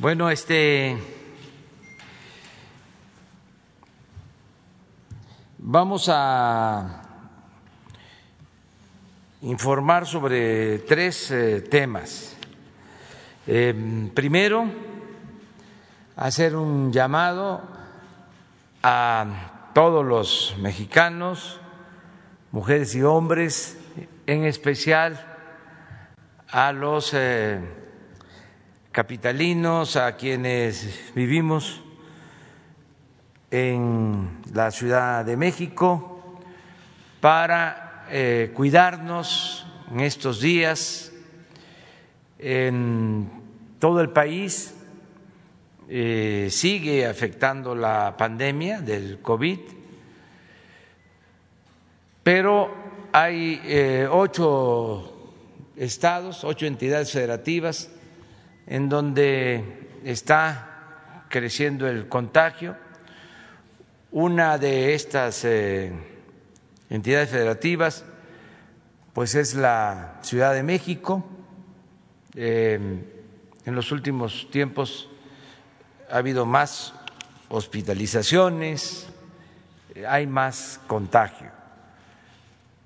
Bueno, este vamos a informar sobre tres eh, temas. Eh, primero, hacer un llamado a todos los mexicanos, mujeres y hombres, en especial a los eh, capitalinos, a quienes vivimos en la Ciudad de México, para eh, cuidarnos en estos días en todo el país. Eh, sigue afectando la pandemia del COVID, pero hay eh, ocho estados, ocho entidades federativas en donde está creciendo el contagio. Una de estas eh, entidades federativas pues es la Ciudad de México. Eh, en los últimos tiempos ha habido más hospitalizaciones, hay más contagio.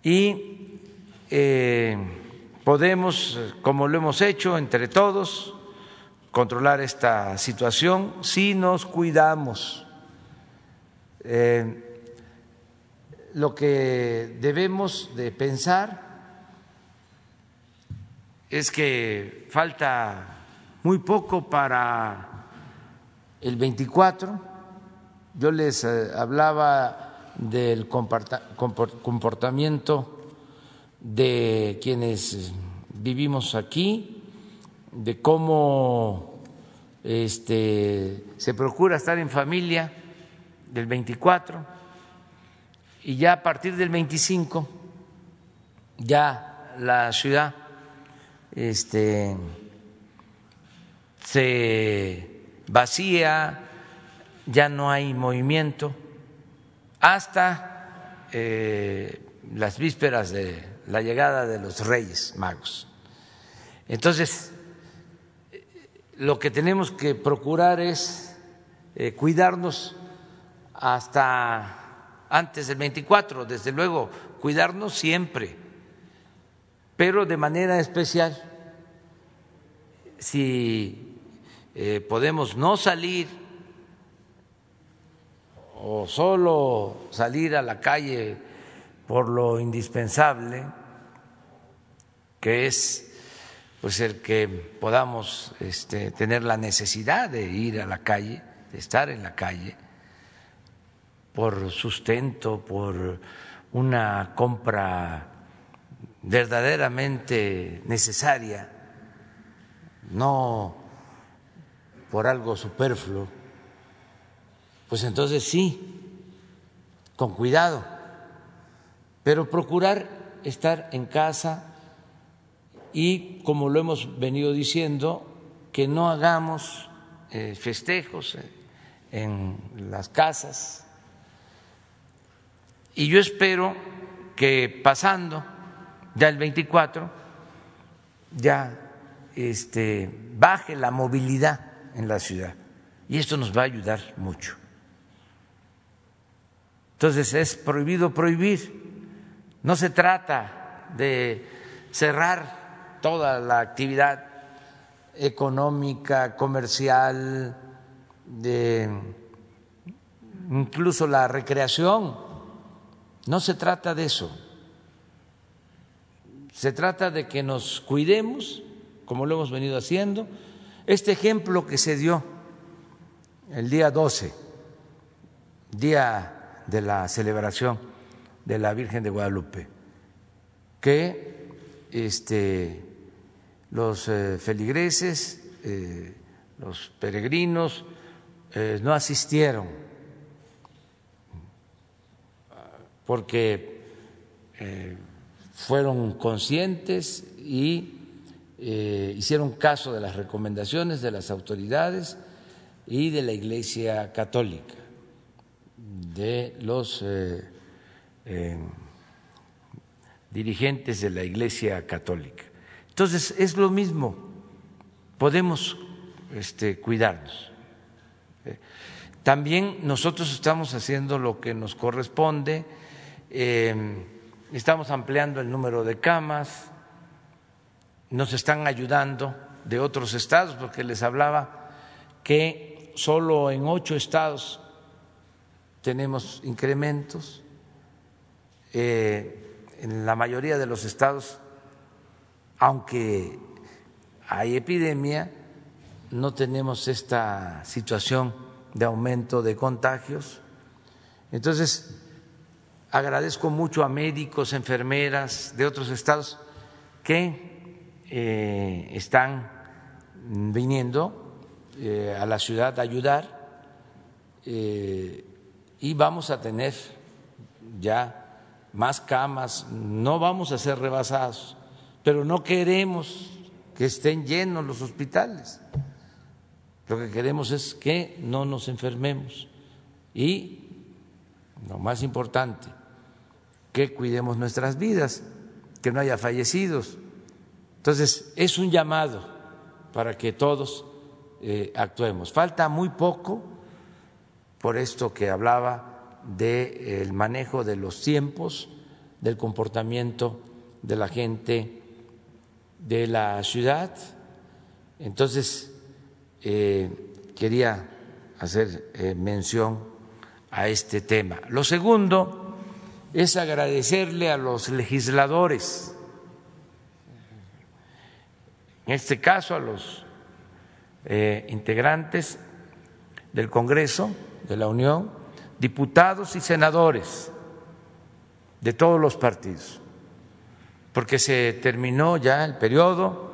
Y eh, podemos, como lo hemos hecho entre todos, controlar esta situación si nos cuidamos. Eh, lo que debemos de pensar es que falta muy poco para el 24. Yo les eh, hablaba del comportamiento de quienes vivimos aquí, de cómo este, se procura estar en familia del 24 y ya a partir del 25 ya la ciudad este, se vacía, ya no hay movimiento hasta eh, las vísperas de la llegada de los Reyes Magos. Entonces, lo que tenemos que procurar es eh, cuidarnos hasta antes del 24, desde luego, cuidarnos siempre, pero de manera especial, si eh, podemos no salir o solo salir a la calle por lo indispensable, que es pues el que podamos este, tener la necesidad de ir a la calle, de estar en la calle, por sustento, por una compra verdaderamente necesaria, no por algo superfluo, pues entonces sí, con cuidado, pero procurar estar en casa y, como lo hemos venido diciendo, que no hagamos eh, festejos eh, en las casas. Y yo espero que pasando ya el 24, ya este, baje la movilidad en la ciudad. Y esto nos va a ayudar mucho. Entonces es prohibido prohibir. No se trata de cerrar toda la actividad económica, comercial, de incluso la recreación. No se trata de eso. Se trata de que nos cuidemos, como lo hemos venido haciendo. Este ejemplo que se dio el día 12, día de la celebración de la Virgen de Guadalupe, que este, los eh, feligreses, eh, los peregrinos, eh, no asistieron porque fueron conscientes y hicieron caso de las recomendaciones de las autoridades y de la Iglesia Católica, de los dirigentes de la Iglesia Católica. Entonces, es lo mismo, podemos este, cuidarnos. También nosotros estamos haciendo lo que nos corresponde, em, estamos ampliando el número de camas, nos están ayudando de otros estados, porque les hablaba que solo en ocho estados tenemos incrementos, eh, en la mayoría de los estados, aunque hay epidemia, no tenemos esta situación de aumento de contagios. Entonces, agradezco mucho a médicos, enfermeras de otros estados que eh, están viniendo eh, a la ciudad a ayudar eh, y vamos a tener ya más camas, no vamos a ser rebasados, pero no queremos que estén llenos los hospitales. Lo que queremos es que no nos enfermemos y, lo más importante, que cuidemos nuestras vidas, que no haya fallecidos. Entonces, es un llamado para que todos eh, actuemos. Falta muy poco por esto que hablaba del manejo de los tiempos, del comportamiento de la gente de la ciudad. Entonces, eh, quería hacer eh, mención a este tema. Lo segundo es agradecerle a los legisladores, en este caso a los eh, integrantes del Congreso de la Unión, diputados y senadores de todos los partidos, porque se terminó ya el periodo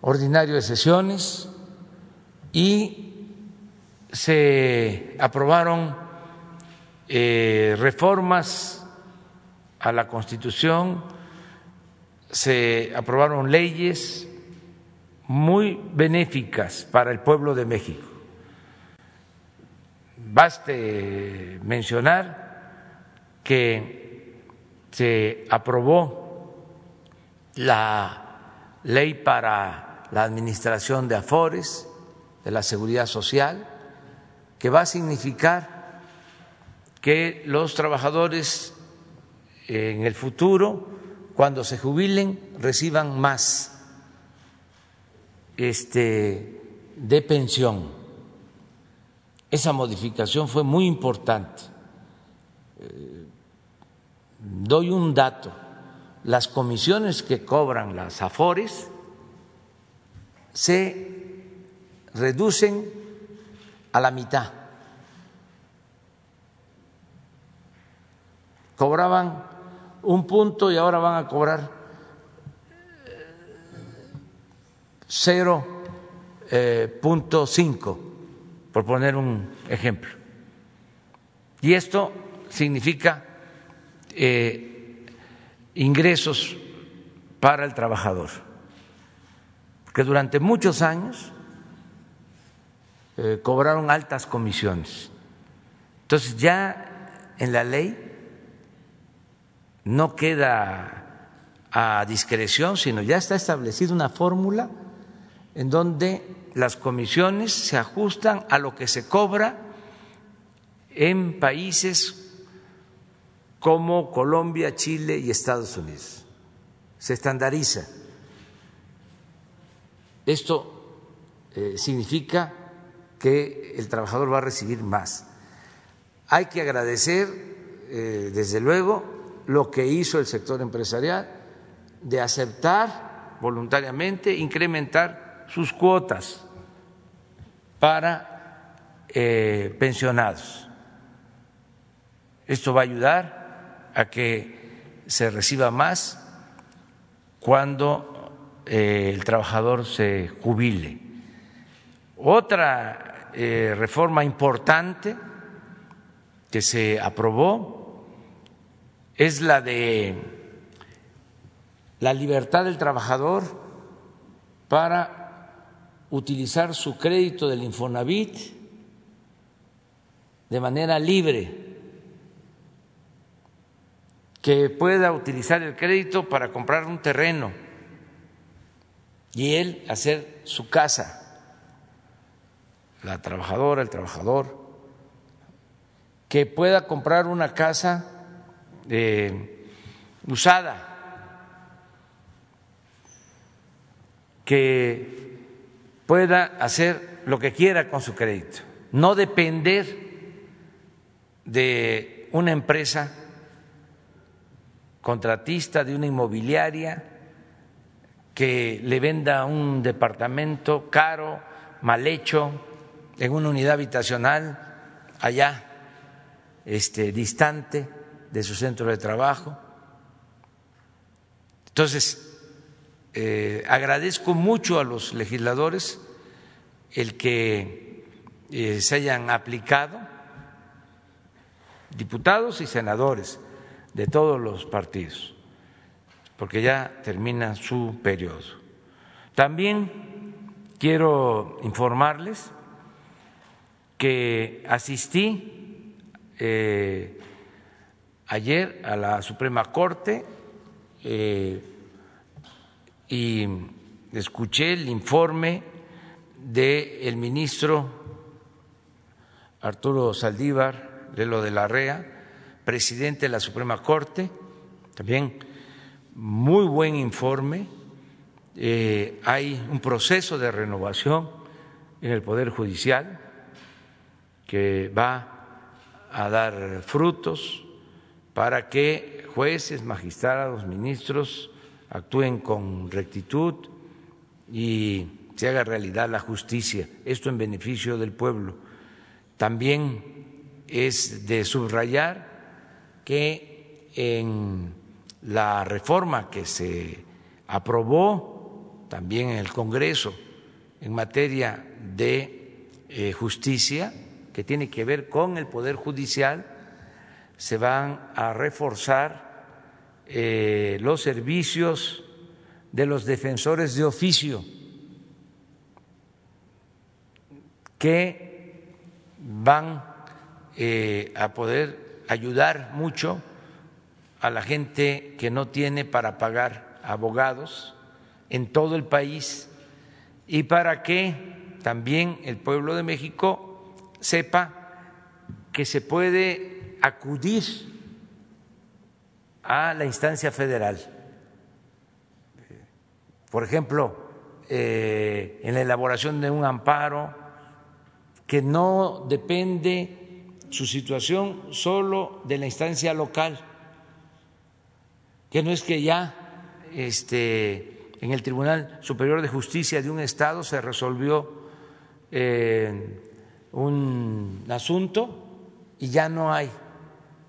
ordinario de sesiones y se aprobaron eh, reformas a la Constitución, se aprobaron leyes muy benéficas para el pueblo de México. Baste mencionar que se aprobó la ley para la administración de afores, de la seguridad social, que va a significar que los trabajadores en el futuro, cuando se jubilen, reciban más este, de pensión. Esa modificación fue muy importante. Eh, doy un dato. Las comisiones que cobran las AFORES se reducen a la mitad. Cobraban un punto y ahora van a cobrar 0.5, eh, por poner un ejemplo. Y esto significa eh, ingresos para el trabajador, que durante muchos años eh, cobraron altas comisiones. Entonces ya en la ley no queda a discreción, sino ya está establecida una fórmula en donde las comisiones se ajustan a lo que se cobra en países como Colombia, Chile y Estados Unidos. Se estandariza. Esto eh, significa que el trabajador va a recibir más. Hay que agradecer, eh, desde luego, lo que hizo el sector empresarial de aceptar voluntariamente incrementar sus cuotas para eh, pensionados. Esto va a ayudar a que se reciba más cuando eh, el trabajador se jubile. Otra eh, reforma importante que se aprobó es la de la libertad del trabajador para utilizar su crédito del Infonavit de manera libre, que pueda utilizar el crédito para comprar un terreno y él hacer su casa. La trabajadora, el trabajador, que pueda comprar una casa eh, usada, que pueda hacer lo que quiera con su crédito, no depender de una empresa contratista, de una inmobiliaria que le venda un departamento caro, mal hecho, en una unidad habitacional allá este, distante de su centro de trabajo. Entonces, eh, agradezco mucho a los legisladores el que eh, se hayan aplicado, diputados y senadores de todos los partidos, porque ya termina su periodo. También quiero informarles que asistí eh, ayer a la Suprema Corte eh, y escuché el informe del ministro Arturo Saldívar de lo de la REA, presidente de la Suprema Corte, también muy buen informe. Eh, hay un proceso de renovación en el Poder Judicial que va a dar frutos para que jueces, magistrados, ministros actúen con rectitud y se haga realidad la justicia, esto en beneficio del pueblo. También es de subrayar que en la reforma que se aprobó también en el Congreso en materia de eh, justicia, que tiene que ver con el Poder Judicial, se van a reforzar eh, los servicios de los defensores de oficio que van eh, a poder ayudar mucho a la gente que no tiene para pagar abogados en todo el país y para que también el pueblo de México sepa que se puede acudir a la instancia federal. Por ejemplo, eh, en la elaboración de un amparo que no depende su situación solo de la instancia local, que no es que ya este, en el Tribunal Superior de Justicia de un Estado se resolvió eh, un asunto y ya no hay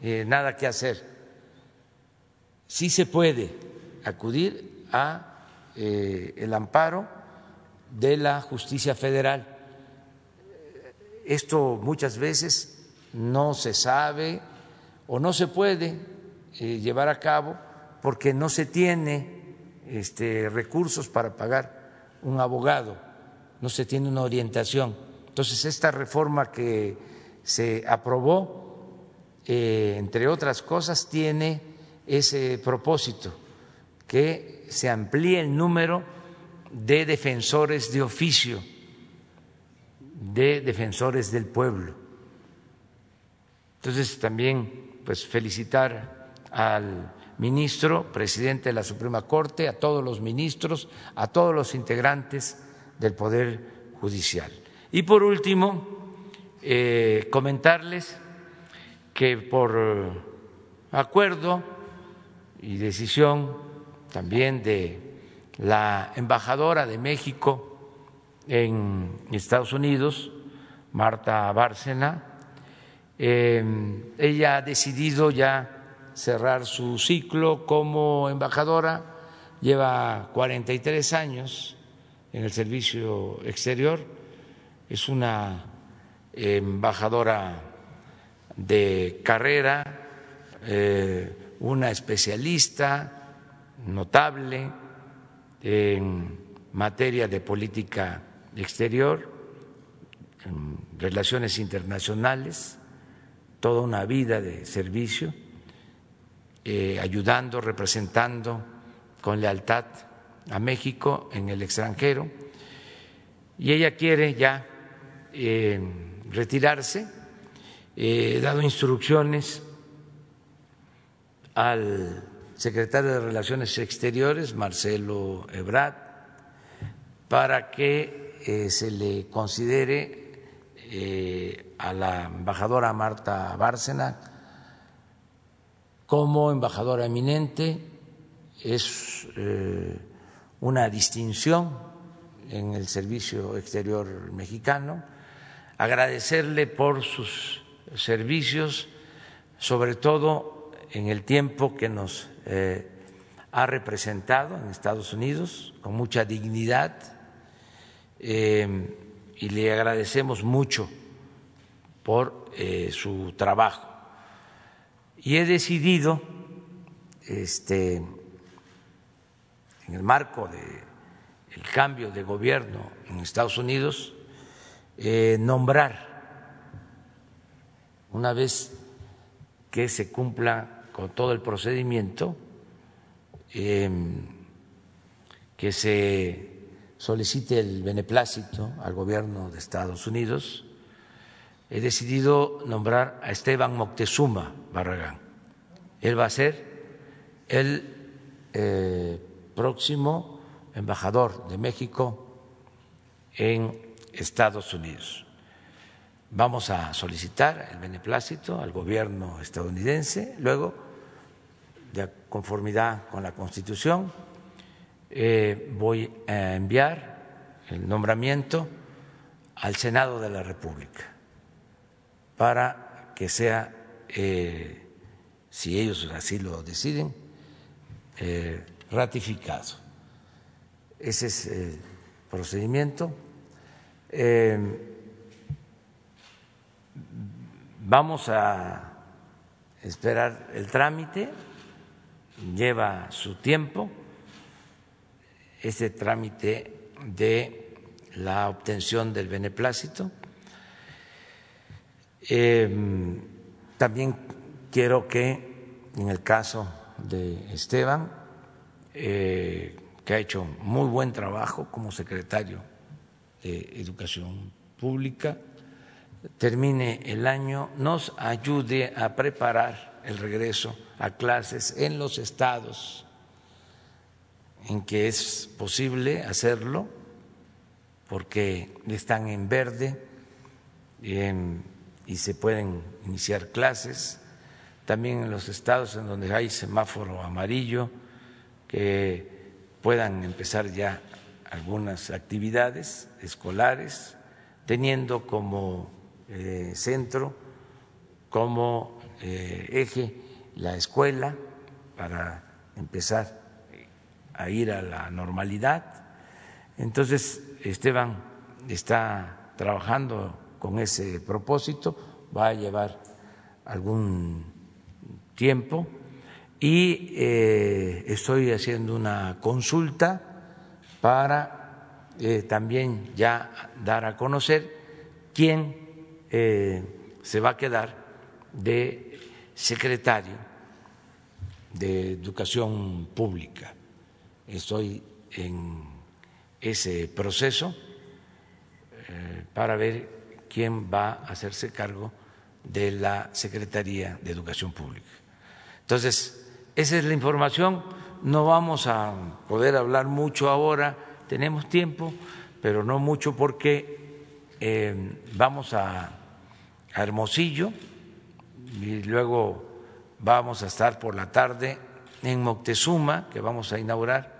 eh, nada que hacer. Sí se puede acudir a eh, el amparo de la justicia federal. Esto muchas veces no se sabe o no se puede eh, llevar a cabo porque no se tiene este, recursos para pagar un abogado, no se tiene una orientación. Entonces, esta reforma que se aprobó eh, entre otras cosas, tiene ese propósito, que se amplíe el número de defensores de oficio, de defensores del pueblo. Entonces, también, pues, felicitar al ministro, presidente de la Suprema Corte, a todos los ministros, a todos los integrantes del Poder Judicial. Y por último, eh, comentarles que por acuerdo y decisión también de la embajadora de México en Estados Unidos, Marta Bárcena, eh, ella ha decidido ya cerrar su ciclo como embajadora, lleva 43 años en el servicio exterior, es una embajadora de carrera, eh, una especialista notable en materia de política exterior, en relaciones internacionales, toda una vida de servicio, eh, ayudando, representando con lealtad a México en el extranjero. Y ella quiere ya retirarse. He dado instrucciones al secretario de Relaciones Exteriores, Marcelo Ebrard, para que eh, se le considere eh, a la embajadora Marta Bárcena como embajadora eminente. Es eh, una distinción en el Servicio Exterior mexicano. Agradecerle por sus servicios, sobre todo en el tiempo que nos eh, ha representado en Estados Unidos con mucha dignidad eh, y le agradecemos mucho por eh, su trabajo. Y he decidido, este, en el marco del cambio de gobierno en Estados Unidos, nombrar, una vez que se cumpla con todo el procedimiento, em, que se solicite el beneplácito al gobierno de Estados Unidos, he decidido nombrar a Esteban Moctezuma Barragán. Él va a ser el eh, próximo embajador de México en Estados Unidos. Vamos a solicitar el beneplácito al gobierno estadounidense, luego de conformidad con la Constitución, eh, voy a enviar el nombramiento al Senado de la República para que sea, eh, si ellos así lo deciden, eh, ratificado. Ese es el procedimiento. vamos a esperar el trámite lleva su tiempo ese trámite de la obtención del beneplácito. Em, también quiero que en el caso de Esteban, eh, que ha hecho muy buen trabajo como secretario de Educación Pública, termine el año, nos ayude a preparar el regreso a clases en los estados en que es posible hacerlo, porque están en verde y se pueden iniciar clases, también en los estados en donde hay semáforo amarillo, que puedan empezar ya algunas actividades escolares, teniendo como eh, centro, como eh, eje la escuela para empezar a ir a la normalidad. Entonces, Esteban está trabajando con ese propósito, va a llevar algún tiempo y eh, estoy haciendo una consulta para eh, también ya dar a conocer quién eh, se va a quedar de secretario de educación pública. Estoy en ese proceso eh, para ver quién va a hacerse cargo de la Secretaría de Educación Pública. Entonces, esa es la información. No vamos a poder hablar mucho ahora, tenemos tiempo, pero no mucho porque eh, vamos a, a Hermosillo y luego Vamos a estar por la tarde en Moctezuma, que vamos a inaugurar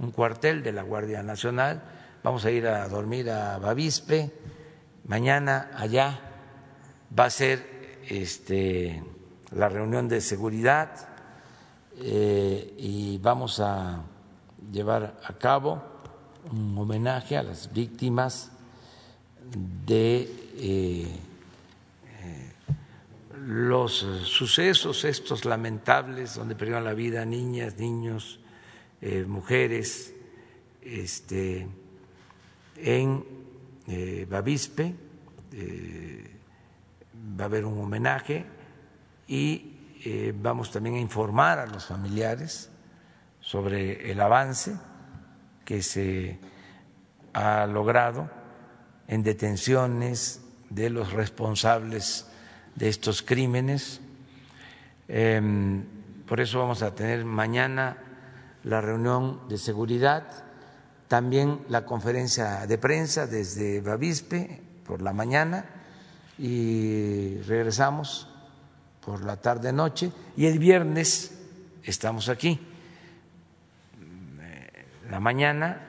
un cuartel de la Guardia Nacional. Vamos a ir a dormir a Bavispe. Mañana allá va a ser este, la reunión de seguridad eh, y vamos a llevar a cabo un homenaje a las víctimas de eh, los eh, sucesos estos lamentables donde perdieron la vida niñas, niños, eh, mujeres, este, en eh, Bavispe va a haber un homenaje y vamos también a informar a los familiares sobre el avance que se ha logrado en detenciones de los responsables de estos crímenes. Em, por eso vamos a tener mañana la reunión de seguridad, también la conferencia de prensa desde Bavispe por la mañana y regresamos por la tarde noche y el viernes estamos aquí la mañana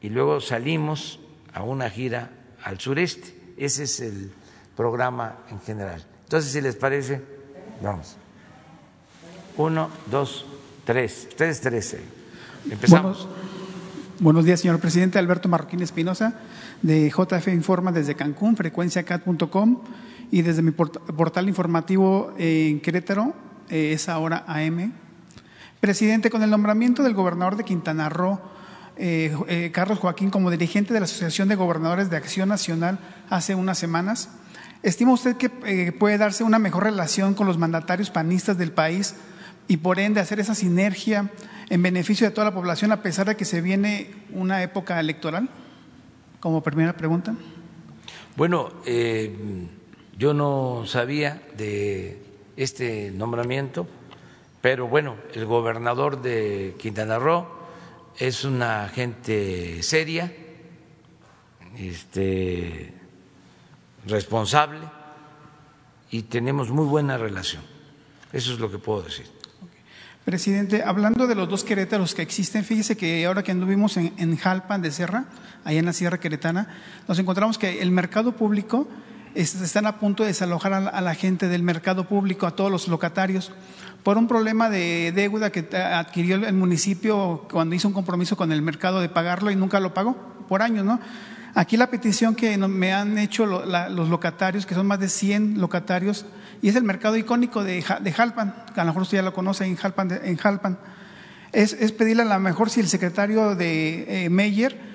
y luego salimos a una gira al sureste. Ese es el programa en general. Entonces, si les parece, vamos. Uno, dos, tres. Ustedes tres. Empezamos. Buenos, días, señor presidente. Alberto Marroquín Espinosa, de JF Informa desde Cancún, frecuenciacat.com y desde mi portal informativo en Querétaro, eh, es ahora AM. Presidente, con el nombramiento del gobernador de Quintana Roo, eh, eh, Carlos Joaquín como dirigente de la Asociación de Gobernadores de Acción Nacional hace unas semanas. ¿Estima usted que puede darse una mejor relación con los mandatarios panistas del país y por ende hacer esa sinergia en beneficio de toda la población a pesar de que se viene una época electoral? Como primera pregunta. Bueno, yo no sabía de este nombramiento, pero bueno, el gobernador de Quintana Roo es una gente seria, este, responsable y tenemos muy buena relación. Eso es lo que puedo decir. Presidente, hablando de los dos Querétaros que existen, fíjese que ahora que anduvimos en, en Jalpan de Serra, allá en la Sierra Queretana, nos encontramos que el mercado público están a punto de desalojar a la gente del mercado público, a todos los locatarios por un problema de deuda que adquirió el municipio cuando hizo un compromiso con el mercado de pagarlo y nunca lo pagó por años, ¿no? Aquí la petición que me han hecho los locatarios, que son más de 100 locatarios, y es el mercado icónico de, Jalpan, que a lo mejor usted ya lo conoce en Jalpan, en Jalpan es, pedirle a lo mejor si el secretario de eh, Meyer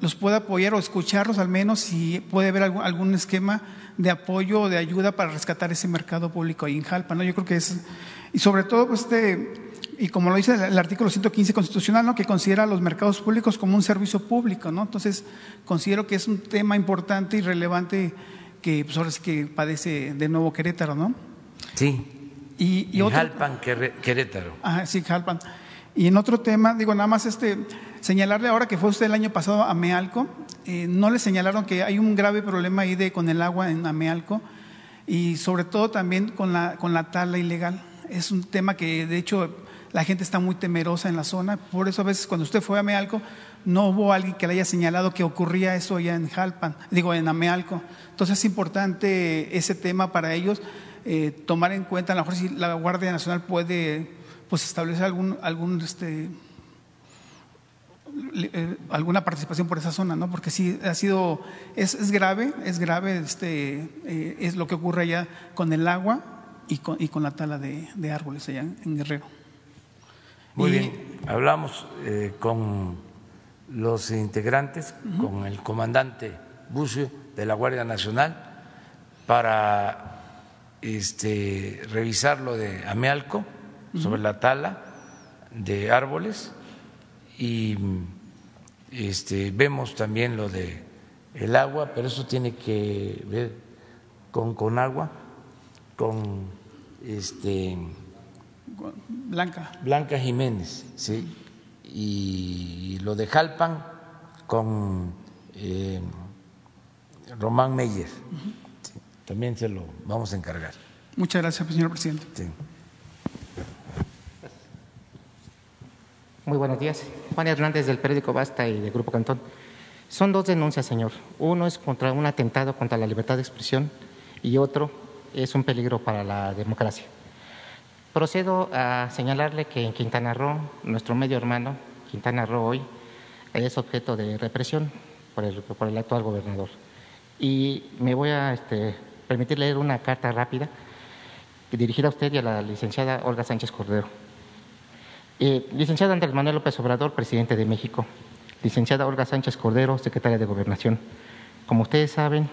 los puede apoyar o escucharlos al menos si puede haber algún, esquema de apoyo o de ayuda para rescatar ese mercado público ahí en Jalpan. ¿no? Yo creo que es y sobre todo, pues, este, y como lo dice el artículo 115 constitucional, ¿no? que considera los mercados públicos como un servicio público. ¿no? Entonces, considero que es un tema importante y relevante que pues, ahora sí que padece de nuevo Querétaro. ¿no? Sí. Y, y Jalpan, Querétaro. Ah, sí, Jalpan. Y en otro tema, digo, nada más este, señalarle ahora que fue usted el año pasado a Mealco, eh, no le señalaron que hay un grave problema ahí de, con el agua en Amealco y sobre todo también con la, con la tala ilegal es un tema que de hecho la gente está muy temerosa en la zona, por eso a veces cuando usted fue a Amealco no hubo alguien que le haya señalado que ocurría eso ya en Jalpan, digo en Amealco. Entonces es importante ese tema para ellos, eh, tomar en cuenta, a lo mejor si la Guardia Nacional puede pues establecer algún, algún este, eh, alguna participación por esa zona, ¿no? Porque sí ha sido, es, grave, es grave, este, eh, es lo que ocurre allá con el agua y con, y con la tala de, árboles allá en Guerrero. Muy bien, hablamos eh, con los integrantes, con el comandante Bucio de la Guardia Nacional para este, revisar lo de Amealco sobre la tala de árboles y este, vemos también lo de el agua, pero eso tiene que ver con, con agua con este Blanca. Blanca Jiménez, sí, y lo de Jalpan con eh, Román Meyer. también se lo vamos a encargar. Muchas gracias, señor presidente. Muy buenos días. Juan Hernández del periódico Basta y del Grupo Cantón. Son dos denuncias, señor. Uno es contra un atentado contra la libertad de expresión y otro es un peligro para la democracia. Procedo a señalarle que en Quintana Roo, nuestro medio hermano, Quintana Roo hoy, es objeto de represión por el, actual gobernador. Y me voy a este, permitir leer una carta rápida dirigida a usted y a la licenciada Olga Sánchez Cordero. Eh, licenciada Andrés Manuel López Obrador, presidente de México. Licenciada Olga Sánchez Cordero, secretaria de Gobernación. Como ustedes saben,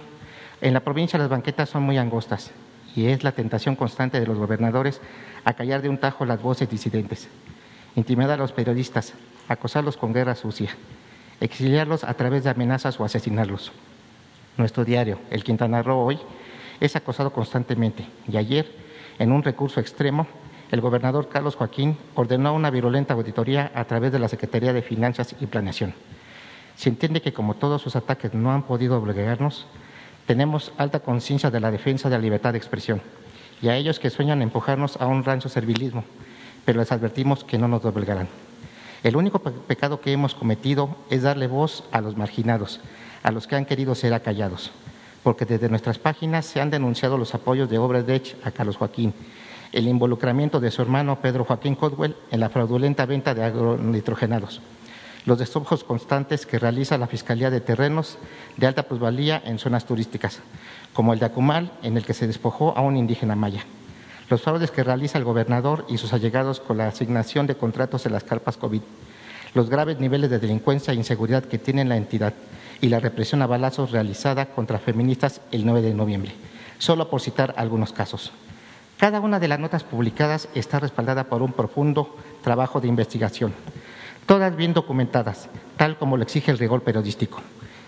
en la provincia las banquetas son muy angostas y es la tentación constante de los gobernadores a callar de un tajo las voces disidentes, intimidar a los periodistas, acosarlos con guerra sucia, exiliarlos a través de amenazas o asesinarlos. Nuestro diario, el Quintana Roo hoy, es acosado constantemente y ayer, en un recurso extremo, el gobernador Carlos Joaquín ordenó una virulenta auditoría a través de la Secretaría de Finanzas y Planeación. Se entiende que como todos sus ataques no han podido obligarnos, tenemos alta conciencia de la defensa de la libertad de expresión y a ellos que sueñan empujarnos a un rancho servilismo, pero les advertimos que no nos doblegarán. El único pecado que hemos cometido es darle voz a los marginados, a los que han querido ser acallados, porque desde nuestras páginas se han denunciado los apoyos de Obras a Carlos Joaquín, el involucramiento de su hermano Pedro Joaquín Codwell en la fraudulenta venta de agronitrogenados, los destrozos constantes que realiza la Fiscalía de Terrenos de alta plusvalía en zonas turísticas, como el de Acumal, en el que se despojó a un indígena maya. Los fraudes que realiza el gobernador y sus allegados con la asignación de contratos en las carpas COVID, los graves niveles de delincuencia e inseguridad que tiene la entidad y la represión a balazos realizada contra feministas el 9 de noviembre, solo por citar algunos casos. Cada una de las notas publicadas está respaldada por un profundo trabajo de investigación, todas bien documentadas, tal como lo exige el rigor periodístico.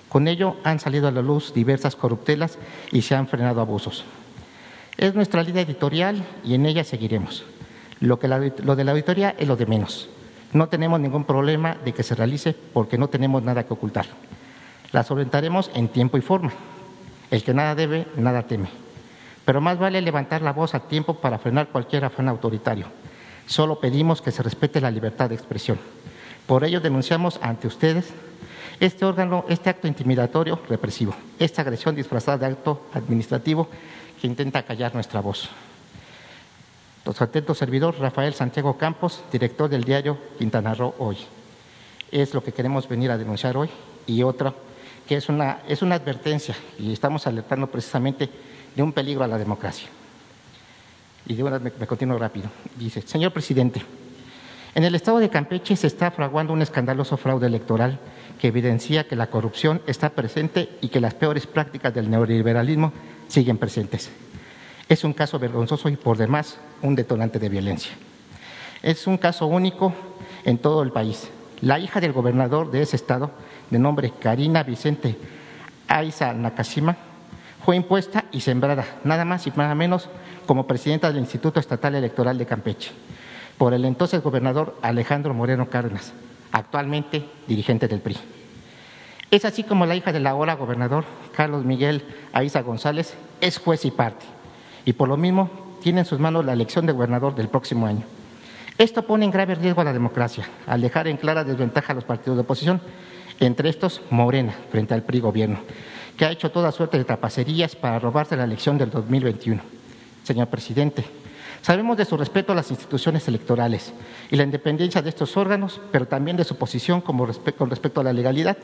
Con ello han salido a la luz diversas corruptelas y se han frenado abusos. Es nuestra línea editorial y en ella seguiremos. Lo, que lo de la auditoría es lo de menos. No tenemos ningún problema de que se realice porque no tenemos nada que ocultar. La solventaremos en tiempo y forma. El que nada debe, nada teme. Pero más vale levantar la voz a tiempo para frenar cualquier afán autoritario. Solo pedimos que se respete la libertad de expresión. Por ello denunciamos ante ustedes este órgano, este acto intimidatorio represivo, esta agresión disfrazada de acto administrativo que intenta callar nuestra voz. Los atentos servidor Rafael Santiago Campos, director del diario Quintana Roo Hoy. Es lo que queremos venir a denunciar hoy. Y otra, que es una, es una advertencia, y estamos alertando precisamente de un peligro a la democracia. Y de una me, me rápido. Dice, señor presidente, en el estado de Campeche se está fraguando un escandaloso fraude electoral que evidencia que la corrupción está presente y que las peores prácticas del neoliberalismo siguen presentes. Es un caso vergonzoso y por demás un detonante de violencia. Es un caso único en todo el país. La hija del gobernador de ese estado, de nombre Karina Vicente Aiza Nakashima, fue impuesta y sembrada, nada más y nada menos, como presidenta del Instituto Estatal Electoral de Campeche, por el entonces gobernador Alejandro Moreno Cárdenas, actualmente dirigente del PRI. Es así como la hija del ahora gobernador, Carlos Miguel Aiza González, es juez y parte, y por lo mismo tiene en sus manos la elección de gobernador del próximo año. Esto pone en grave riesgo a la democracia, al dejar en clara desventaja a los partidos de oposición, entre estos Morena, frente al PRI gobierno, que ha hecho toda suerte de tapacerías para robarse la elección del 2021. Señor presidente, Sabemos de su respeto a las instituciones electorales y la independencia de estos órganos, pero también de su posición como con respecto a la legalidad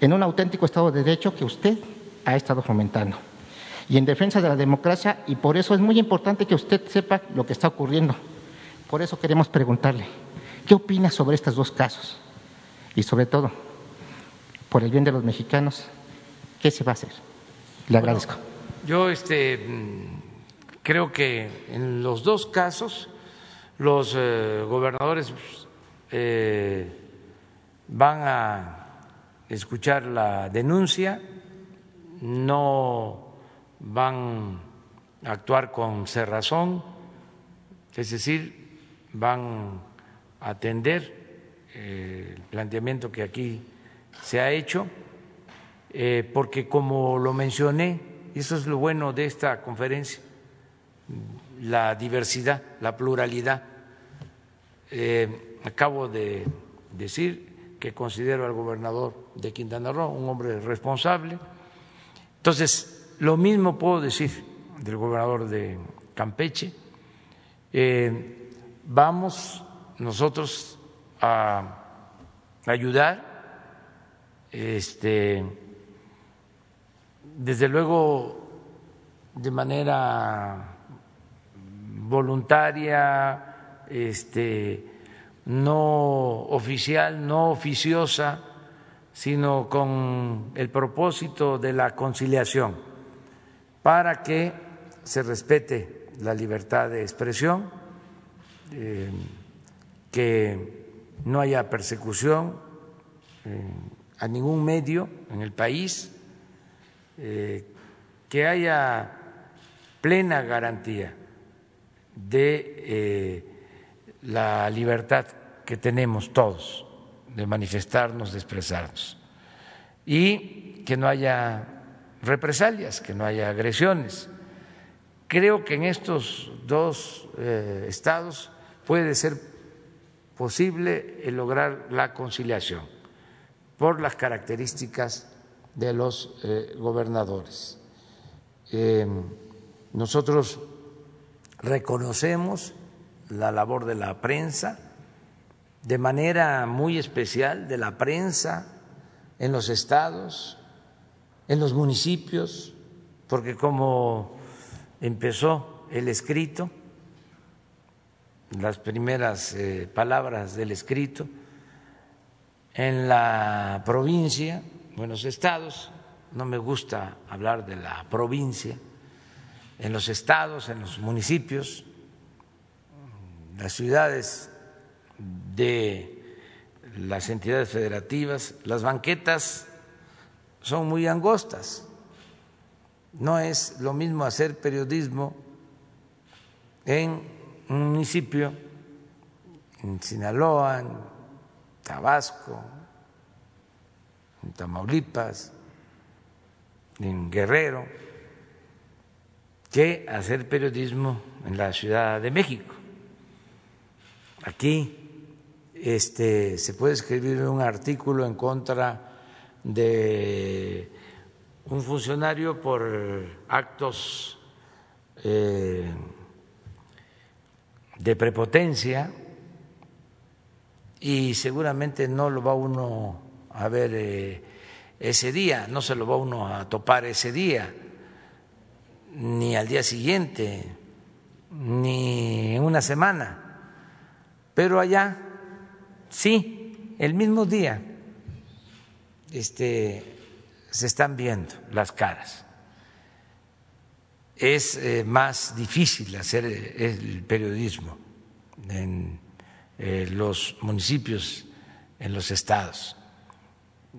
en un auténtico Estado de Derecho que usted ha estado fomentando y en defensa de la democracia y por eso es muy importante que usted sepa lo que está ocurriendo. Por eso queremos preguntarle, ¿qué opina sobre estos dos casos? Y sobre todo, por el bien de los mexicanos, ¿qué se va a hacer? Le agradezco. yo este Creo que en los dos casos los eh, gobernadores eh, van a escuchar la denuncia, no van a actuar con cerrazón, es decir, van a atender eh, el planteamiento que aquí se ha hecho, porque como lo mencioné, eso es lo bueno de esta conferencia, la diversidad, la pluralidad. Eh, acabo de decir que considero al gobernador de Quintana Roo un hombre responsable. Entonces, lo mismo puedo decir del gobernador de Campeche. Eh, vamos nosotros a ayudar, este, desde luego de manera voluntaria, este, no oficial, no oficiosa, sino con el propósito de la conciliación, para que se respete la libertad de expresión, eh, que no haya persecución eh, a ningún medio en el país, eh, que haya plena garantía de eh, la libertad que tenemos todos de manifestarnos, de expresarnos, y que no haya represalias, que no haya agresiones. Creo que en estos dos eh, estados puede ser posible lograr la conciliación por las características de los eh, gobernadores. nosotros reconocemos la labor de la prensa, de manera muy especial de la prensa en los estados, en los municipios, porque como empezó el escrito, las primeras eh, palabras del escrito, en la provincia, en los estados, no me gusta hablar de la provincia, en los estados, en los municipios, las ciudades de las entidades federativas, las banquetas son muy angostas. No es lo mismo hacer periodismo en un municipio, en Sinaloa, en Tabasco, en Tamaulipas, en Guerrero, que hacer periodismo en la Ciudad de México. Aquí este, se puede escribir un artículo en contra de un funcionario por actos eh, de prepotencia y seguramente no lo va uno a ver eh, ese día, no se lo va uno a topar ese día ni al día siguiente, ni en una semana, pero allá sí, el mismo día este, se están viendo las caras. Es eh, más difícil hacer el periodismo en eh, los municipios, en los estados,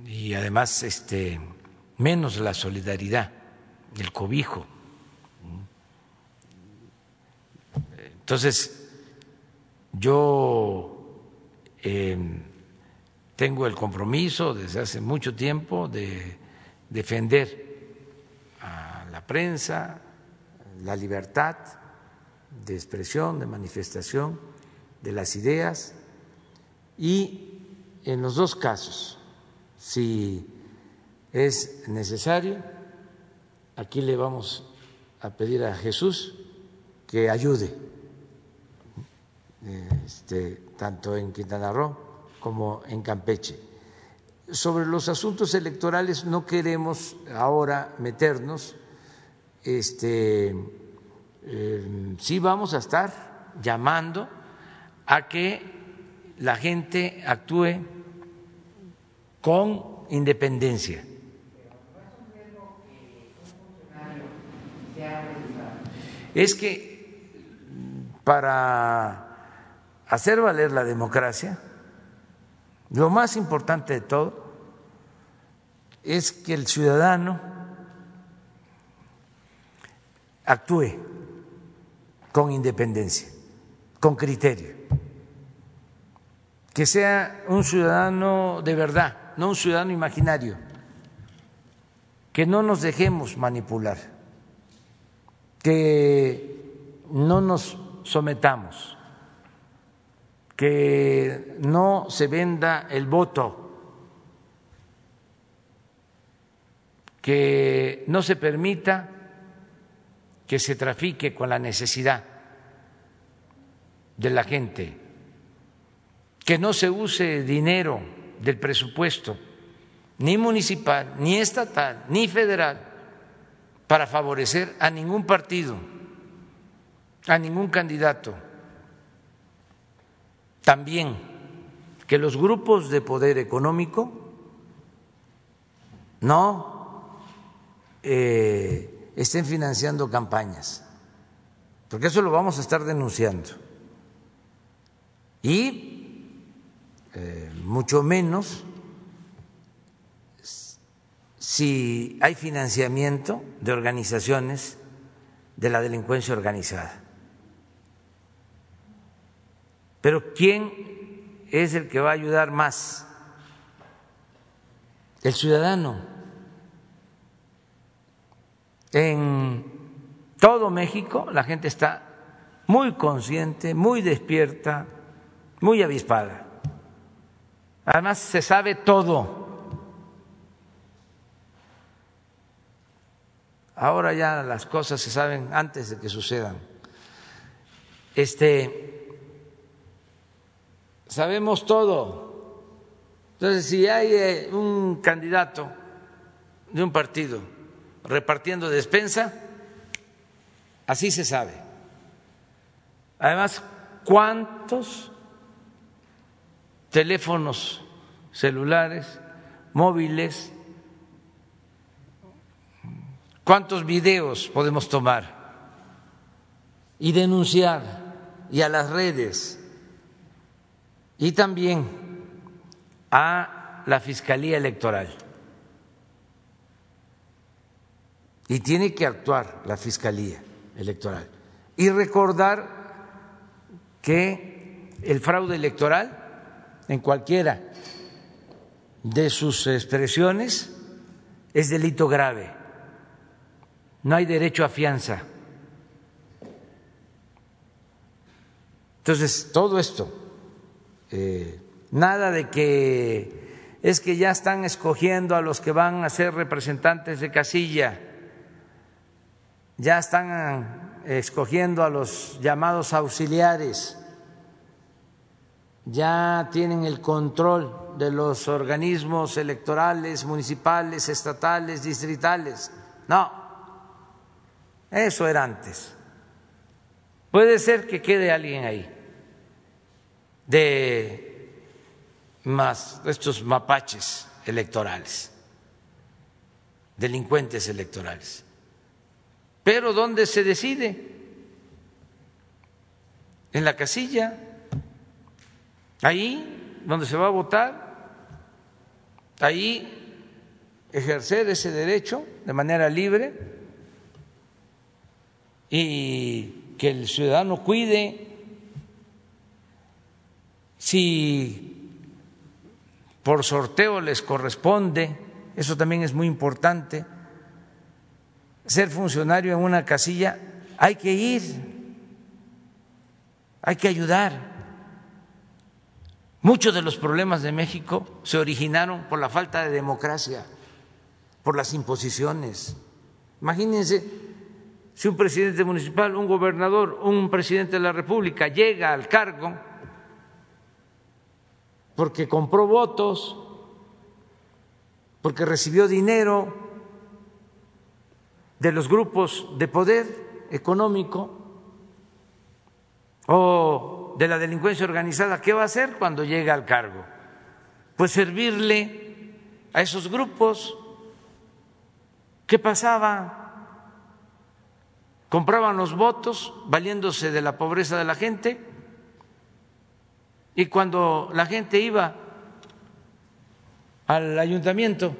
y además este, menos la solidaridad, el cobijo Entonces, yo em, tengo el compromiso desde hace mucho tiempo de defender a la prensa, la libertad de expresión, de manifestación de las ideas y en los dos casos, si es necesario, aquí le vamos a pedir a Jesús que ayude este, tanto en Quintana Roo como en Campeche. Sobre los asuntos electorales no queremos ahora meternos, este, eh, sí vamos a estar llamando a que la gente actúe con independencia. Es que para hacer valer la democracia, lo más importante de todo es que el ciudadano actúe con independencia, con criterio, que sea un ciudadano de verdad, no un ciudadano imaginario, que no nos dejemos manipular, que no nos sometamos que no se venda el voto, que no se permita que se trafique con la necesidad de la gente, que no se use dinero del presupuesto, ni municipal, ni estatal, ni federal, para favorecer a ningún partido, a ningún candidato también que los grupos de poder económico no eh, estén financiando campañas, porque eso lo vamos a estar denunciando. Y eh, mucho menos si hay financiamiento de organizaciones de la delincuencia organizada. Pero ¿quién es el que va a ayudar más? El ciudadano. En todo México la gente está muy consciente, muy despierta, muy avispada. Además se sabe todo. Ahora ya las cosas se saben antes de que sucedan. Este sabemos todo. Entonces, si hay eh, un candidato de un partido repartiendo despensa, así se sabe. Además, ¿cuántos teléfonos celulares, móviles, cuántos videos podemos tomar y denunciar y a las redes y también a la Fiscalía Electoral. Y tiene que actuar la Fiscalía Electoral. Y recordar que el fraude electoral en cualquiera de sus expresiones es delito grave. No hay derecho a fianza. Entonces, todo esto, eh, nada de que es que ya están escogiendo a los que van a ser representantes de casilla, ya están escogiendo a los llamados auxiliares ya tienen el control de los organismos electorales municipales, estatales, distritales. No, eso era antes. Puede ser que quede alguien ahí de más estos mapaches electorales, delincuentes electorales. Pero ¿dónde se decide? En la casilla Ahí donde se va a votar, ahí ejercer ese derecho de manera libre y que el ciudadano cuide si por sorteo les corresponde, eso también es muy importante, ser funcionario en una casilla, hay que ir, hay que ayudar. Muchos de los problemas de México se originaron por la falta de democracia, por las imposiciones. Imagínense si un presidente municipal, un gobernador, un presidente de la República llega al cargo porque compró votos, porque recibió dinero de los grupos de poder económico o de la delincuencia organizada, ¿qué va a hacer cuando llegue al cargo? Pues servirle a esos grupos. ¿Qué pasaba? Compraban los votos valiéndose de la pobreza de la gente y cuando la gente iba al ayuntamiento,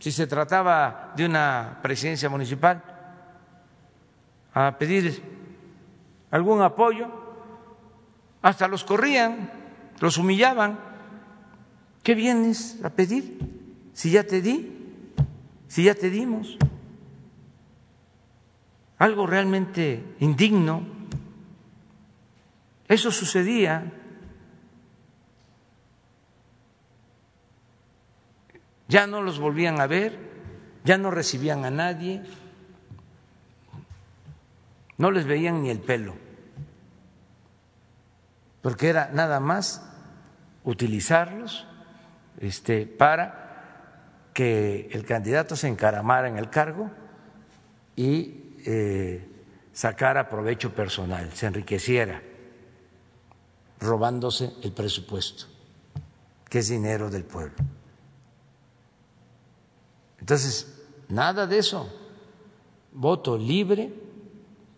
si se trataba de una presidencia municipal, a pedir algún apoyo, hasta los corrían, los humillaban. ¿Qué vienes a pedir? Si ya te di, si ya te dimos. Algo realmente indigno. Eso sucedía. Ya no los volvían a ver, ya no recibían a nadie, no les veían ni el pelo porque era nada más utilizarlos este, para que el candidato se encaramara en el cargo y eh, sacara provecho personal, se enriqueciera, robándose el presupuesto, que es dinero del pueblo. Entonces, nada de eso. Voto libre,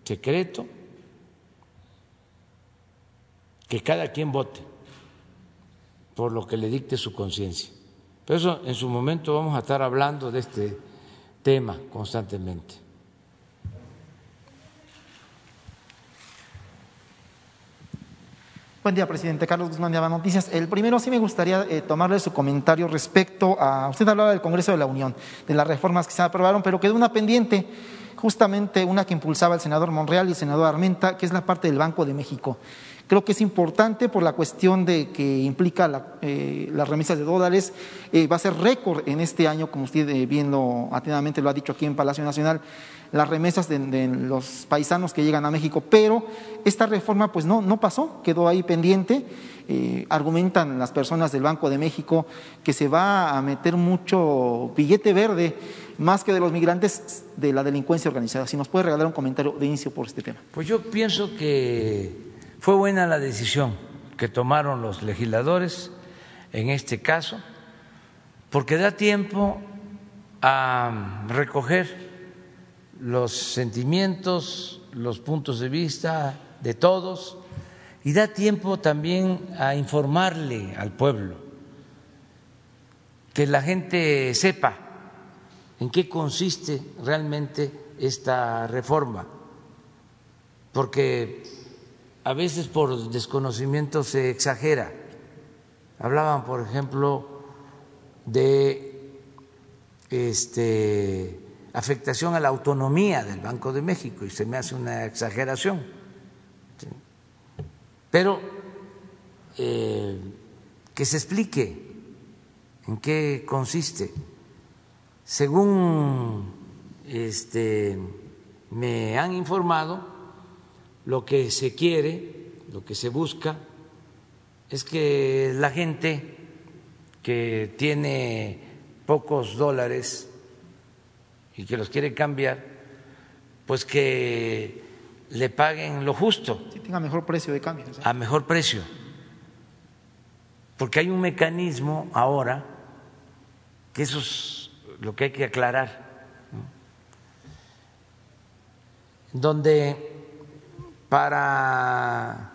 secreto, que cada quien vote por lo que le dicte su conciencia, Por eso en su momento vamos a estar hablando de este tema constantemente. Buen día, presidente. Carlos Guzmán de Aba Noticias. El primero sí me gustaría eh, tomarle su comentario respecto a, usted hablaba del Congreso de la Unión, de las reformas que se aprobaron, pero quedó una pendiente, justamente una que impulsaba el senador Monreal y el senador Armenta, que es la parte del Banco de México. Creo que es importante por la cuestión de que implica eh, las remesas de dólares. Eh, va a ser récord en este año, como usted eh, viendo atentamente lo ha dicho aquí en Palacio Nacional las remesas de, los paisanos que llegan a México, pero esta reforma pues no, no pasó, quedó ahí pendiente. Eh, argumentan las personas del Banco de México que se va a meter mucho billete verde más que de los migrantes de la delincuencia organizada. Si nos puede regalar un comentario de inicio por este tema. Pues yo pienso que fue buena la decisión que tomaron los legisladores en este caso, porque da tiempo a recoger los sentimientos, los puntos de vista de todos y da tiempo también a informarle al pueblo, que la gente sepa en qué consiste realmente esta reforma, porque a veces por desconocimiento se exagera. Hablaban, por ejemplo, de este afectación a la autonomía del Banco de México y se me hace una exageración. Pero eh, que se explique en qué consiste. Según este, me han informado, lo que se quiere, lo que se busca, es que la gente que tiene pocos dólares y que los quiere cambiar, pues que le paguen lo justo. Que tenga mejor precio de cambio. A mejor precio. Porque hay un mecanismo ahora, que eso es lo que hay que aclarar, donde para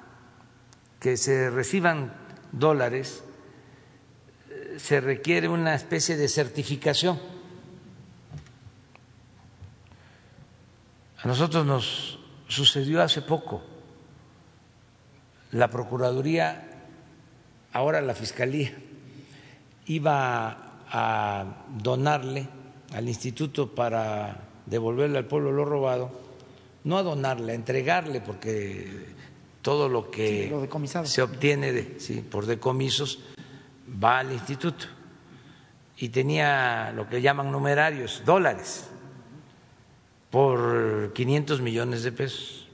que se reciban dólares eh, se requiere una especie de certificación A nosotros nos sucedió hace poco. La Procuraduría, ahora la Fiscalía, iba a donarle al instituto para devolverle al pueblo lo robado, no a donarle, a entregarle, porque todo lo que se obtiene de, sí, por decomisos va al instituto. Y tenía lo que llaman numerarios, dólares por 500 millones de pesos.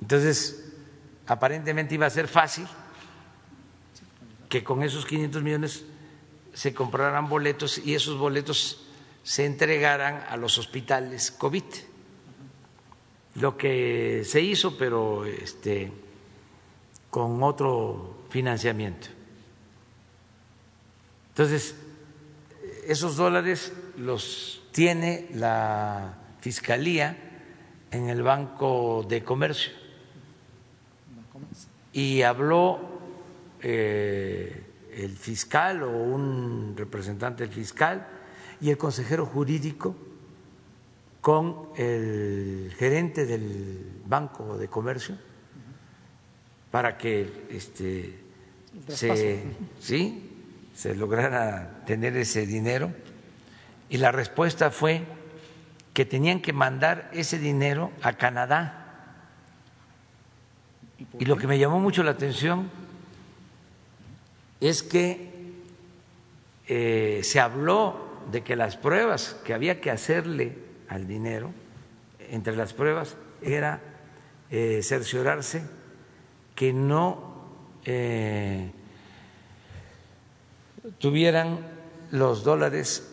Entonces, aparentemente iba a ser fácil que con esos 500 millones se compraran boletos y esos boletos se entregaran a los hospitales COVID. Lo que se hizo, pero este, con otro financiamiento. Entonces, esos dólares los tiene la Fiscalía en el Banco de Comercio. Y habló eh, el fiscal o un representante del fiscal y el consejero jurídico con el gerente del Banco de Comercio para que este, se, ¿sí? se lograra tener ese dinero y la respuesta fue que tenían que mandar ese dinero a Canadá. Y lo que me llamó mucho la atención es que eh, se habló de que las pruebas que había que hacerle al dinero, entre las pruebas era eh, cerciorarse que no eh, tuvieran los dólares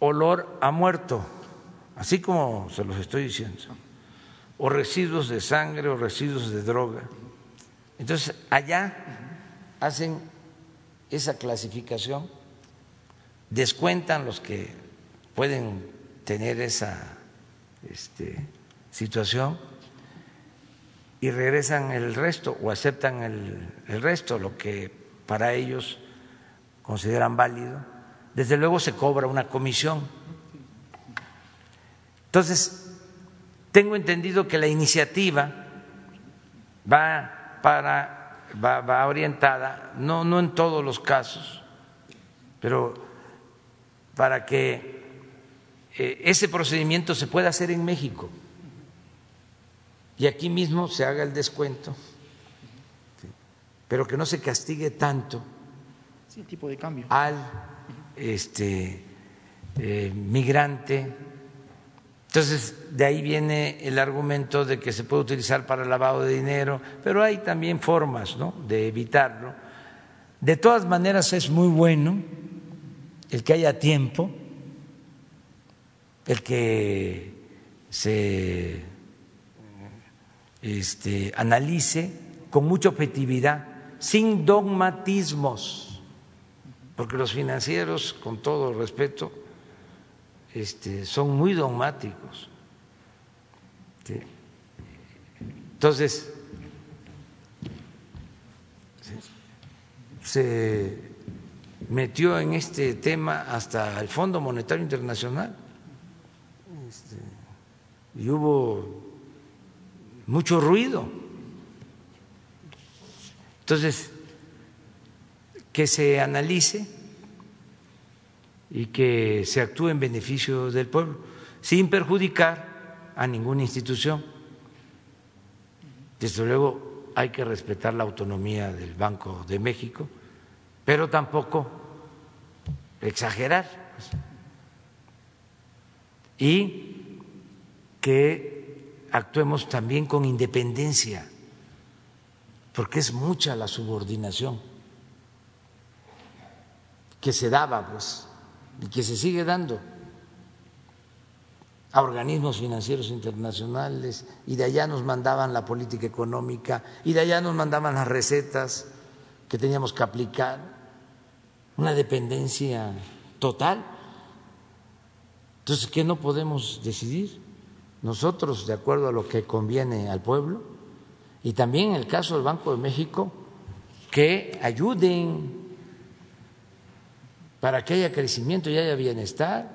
olor a muerto, así como se los estoy diciendo, o residuos de sangre o residuos de droga. Entonces, allá hacen esa clasificación, descuentan los que pueden tener esa este, situación y regresan el resto o aceptan el, el resto, lo que para ellos consideran válido, desde luego se cobra una comisión. Entonces, tengo entendido que la iniciativa va para va, va orientada, no, no en todos los casos, pero para que eh, ese procedimiento se pueda hacer en México y aquí mismo se haga el descuento, pero que no se castigue tanto tipo de cambio. al este, eh, migrante. Entonces, de ahí viene el argumento de que se puede utilizar para lavado de dinero, pero hay también formas ¿no? de evitarlo. De todas maneras, es muy bueno el que haya tiempo, el que se este, analice con mucha objetividad, sin dogmatismos, porque los financieros, con todo respeto, este, son muy dogmáticos. Entonces, se metió en este tema hasta el Fondo Monetario Internacional este, y hubo mucho ruido. Entonces, que se analice y que se actúe en beneficio del pueblo, sin perjudicar a ninguna institución. Desde luego hay que respetar la autonomía del Banco de México, pero tampoco exagerar. Y que actuemos también con independencia, porque es mucha la subordinación que se daba, pues, y que se sigue dando a organismos financieros internacionales, y de allá nos mandaban la política económica, y de allá nos mandaban las recetas que teníamos que aplicar, una dependencia total. Entonces, ¿qué no podemos decidir? nosotros de acuerdo a lo que conviene al pueblo y también en el caso del Banco de México que ayuden para que haya crecimiento y haya bienestar,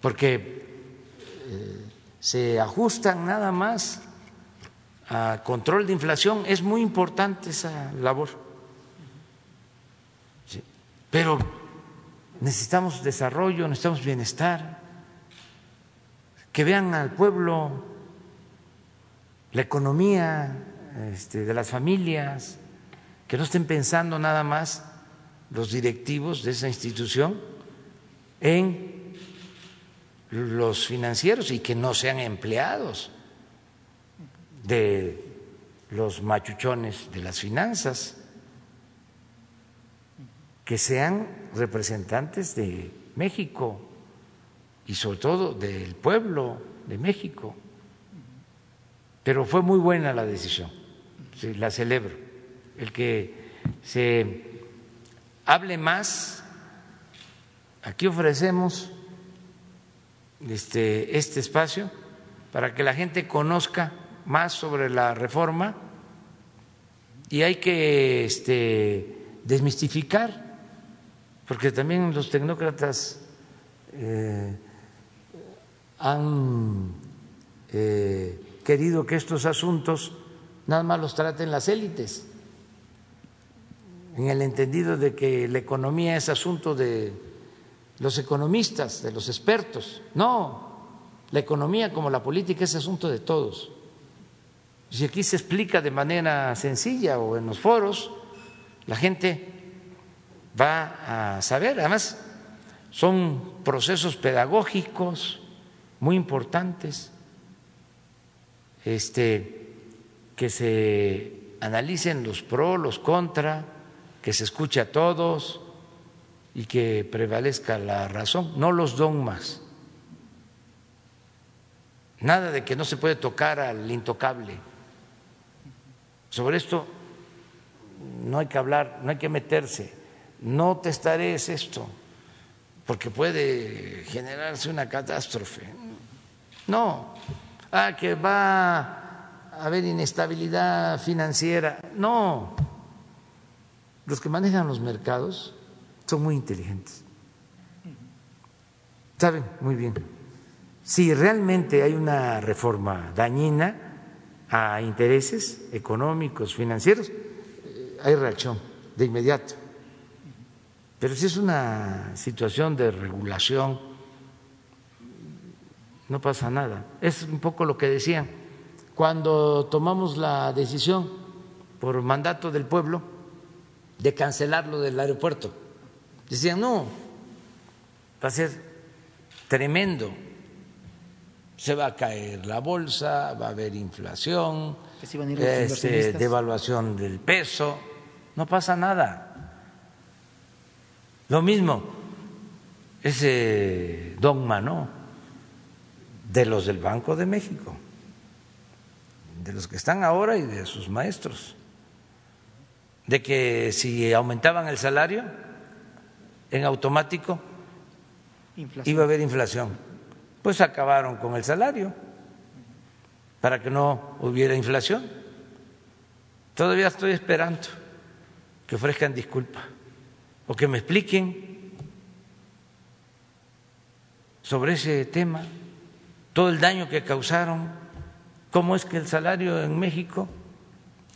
porque eh, se ajustan nada más a control de inflación, es muy importante esa labor, pero necesitamos desarrollo, necesitamos bienestar. Que vean al pueblo, la economía este, de las familias, que no estén pensando nada más los directivos de esa institución en los financieros y que no sean empleados de los machuchones de las finanzas, que sean representantes de México y sobre todo del pueblo de México. Pero fue muy buena la decisión, la celebro, el que se hable más. Aquí ofrecemos este, este espacio para que la gente conozca más sobre la reforma y hay que este, desmistificar, porque también los tecnócratas eh, han eh, querido que estos asuntos nada más los traten las élites, en el entendido de que la economía es asunto de los economistas, de los expertos. No, la economía como la política es asunto de todos. Si aquí se explica de manera sencilla o en los foros, la gente va a saber. Además, son procesos pedagógicos muy importantes, este, que se analicen los pros, los contra, que se escuche a todos y que prevalezca la razón, no los dogmas. Nada de que no se puede tocar al intocable. Sobre esto no hay que hablar, no hay que meterse. No te estaré esto, porque puede generarse una catástrofe. No, ah, que va a haber inestabilidad financiera. No, los que manejan los mercados son muy inteligentes. Saben muy bien. Si realmente hay una reforma dañina a intereses económicos, financieros, eh, hay reacción de inmediato. Pero si es una situación de regulación, no pasa nada. Es un poco lo que decían cuando tomamos la decisión por mandato del pueblo de cancelar lo del aeropuerto. Decían, no, va a ser tremendo, se va a caer la bolsa, va a haber inflación, este, devaluación del peso, no pasa nada. Lo mismo, ese dogma, ¿no? De los del Banco de México, de los que están ahora y de sus maestros, de que si aumentaban el salario, en automático iba a haber inflación. Pues acabaron con el salario para que no hubiera inflación. Todavía estoy esperando que ofrezcan disculpa o que me expliquen sobre ese tema, todo el daño que causaron, cómo es que el salario en México,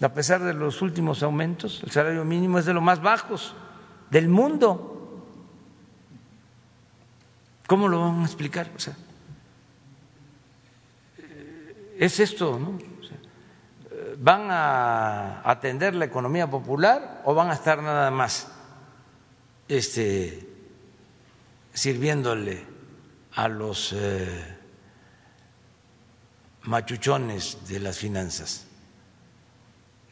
a pesar de los últimos aumentos, el salario mínimo es de los más bajos del mundo. ¿Cómo lo van a explicar? O sea, es esto, ¿no? ¿Van a atender la economía popular o van a estar nada más este, sirviéndole a los eh, machuchones de las finanzas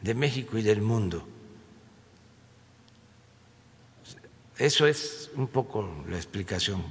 de México y del mundo? Eso es un poco la explicación